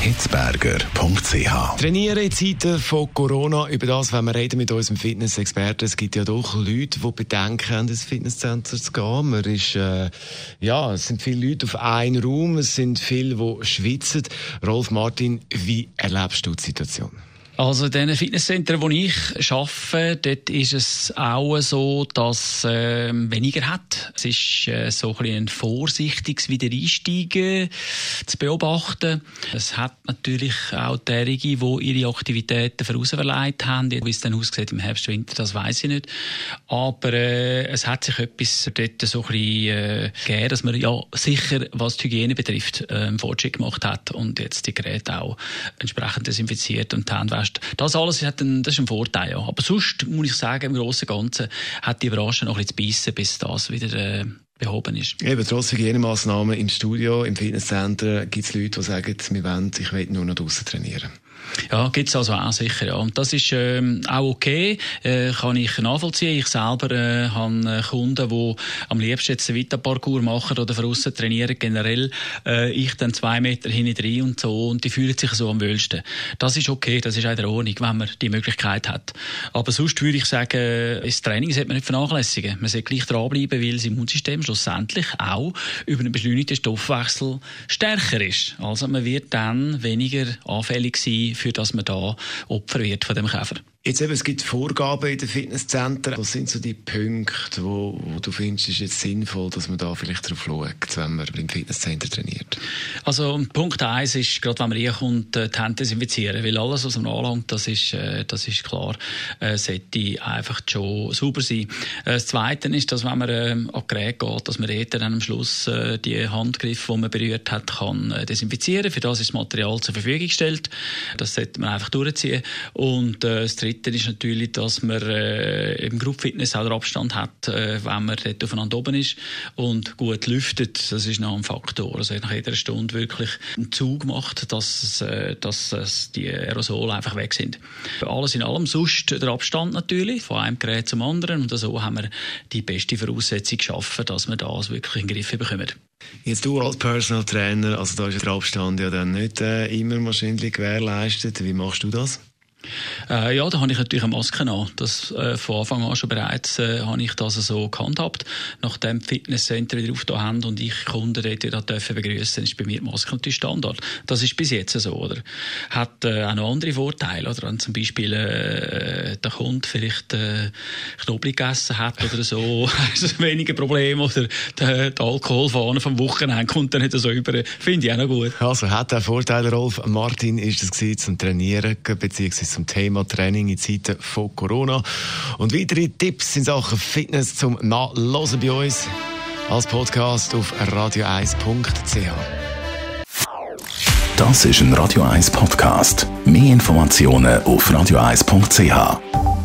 hitzberger.ch. Trainieren in Zeiten von Corona, über das wenn wir reden mit unserem Fitnessexperten. Es gibt ja doch Leute, die bedenken, in das Fitnesscenter zu gehen. Man ist, äh, ja, es sind viele Leute auf einem Raum, es sind viele, die schwitzen. Rolf Martin, wie erlebst du die Situation? Also in den Fitnesscentern, wo ich arbeite, dort ist es auch so, dass äh, weniger hat. Es ist äh, so ein, ein vorsichtiges Wiedereinsteigen zu beobachten. Es hat natürlich auch derige, die ihre Aktivitäten vorausverleiht haben. Wie es dann aussieht im Herbst, Winter, das weiß ich nicht. Aber äh, es hat sich etwas dort so ein bisschen äh, gegeben, dass man ja sicher, was die Hygiene betrifft, äh, einen Fortschritt gemacht hat und jetzt die Geräte auch entsprechend desinfiziert und die Handwäsche hast. Das alles hat ein, das ist ein Vorteil. Ja. Aber sonst muss ich sagen, im Großen und Ganzen hat die Branche noch bisschen zu beißen, bis das wieder äh, behoben ist. Eben, trotz Hygienemaßnahmen im Studio, im Fitnesscenter gibt es Leute, die sagen, wir wollen, ich will nur noch draußen trainieren. Ja, gibt's also auch sicher, ja. Und das ist ähm, auch okay, äh, kann ich nachvollziehen. Ich selber äh, habe Kunden, die am liebsten jetzt einen Vita-Parcours machen oder von trainieren, generell. Äh, ich dann zwei Meter hinten und so, und die fühlen sich so am wohlsten. Das ist okay, das ist auch in Ordnung, wenn man die Möglichkeit hat. Aber sonst würde ich sagen, das Training sollte man nicht vernachlässigen. Man sollte gleich dranbleiben, weil das Immunsystem schlussendlich auch über einen beschleunigten Stoffwechsel stärker ist. Also man wird dann weniger anfällig sein für dass man da Opfer wird von dem Käfer. Jetzt eben, es gibt Vorgaben in den Fitnesszentren. Was sind so die Punkte, wo, wo du findest, ist jetzt sinnvoll, dass man da vielleicht drauf schaut, wenn man im Fitnesscenter trainiert? Also Punkt eins ist, gerade wenn man reinkommt, äh, die Hände desinfizieren. Weil alles, was man anlangt, das ist, äh, das ist klar, äh, sollte einfach schon sauber sein. Äh, das Zweite ist, dass wenn man äh, an Gerät geht, dass man dann am Schluss äh, die Handgriffe, die man berührt hat, kann desinfizieren. Für das ist das Material zur Verfügung gestellt. Das sollte man einfach durchziehen. Und äh, das Dritte ist natürlich, dass man äh, im Group Fitness auch den Abstand hat, äh, wenn man dort aufeinander oben ist und gut lüftet. Das ist noch ein Faktor. Also nach jeder Stunde wirklich einen Zug macht, dass, äh, dass äh, die Aerosole einfach weg sind. Alles in allem sonst der Abstand natürlich, von einem Gerät zum anderen. Und so haben wir die beste Voraussetzung geschaffen, dass wir das wirklich in den Griff bekommen. Jetzt du als Personal Trainer, also da ist der Abstand ja dann nicht äh, immer wahrscheinlich gewährleistet. Wie machst du das? Äh, ja, da habe ich natürlich eine Maske an. Das, äh, von Anfang an schon bereits äh, habe ich das so gehandhabt. Nachdem Fitnesscenter wieder aufgetan haben und ich Kunden dort wieder dürfen begrüßen, ist bei mir die Maske natürlich Standard. Das ist bis jetzt so, oder? Hat äh, auch noch andere Vorteile, oder? Wenn zum Beispiel äh, der Kunde vielleicht äh, Knoblauch gegessen hat oder so, ist es weniger Problem, oder der, der Alkoholfahne vom Wochenende kommt dann nicht so über. Finde ich auch noch gut. Also hat der Vorteil, Rolf Martin, ist es zum Trainieren, beziehungsweise zum Thema Training in Zeiten von Corona. Und weitere Tipps in Sachen Fitness zum Nachlesen bei uns als Podcast auf radio1.ch. Das ist ein Radio 1 Podcast. Mehr Informationen auf radio1.ch.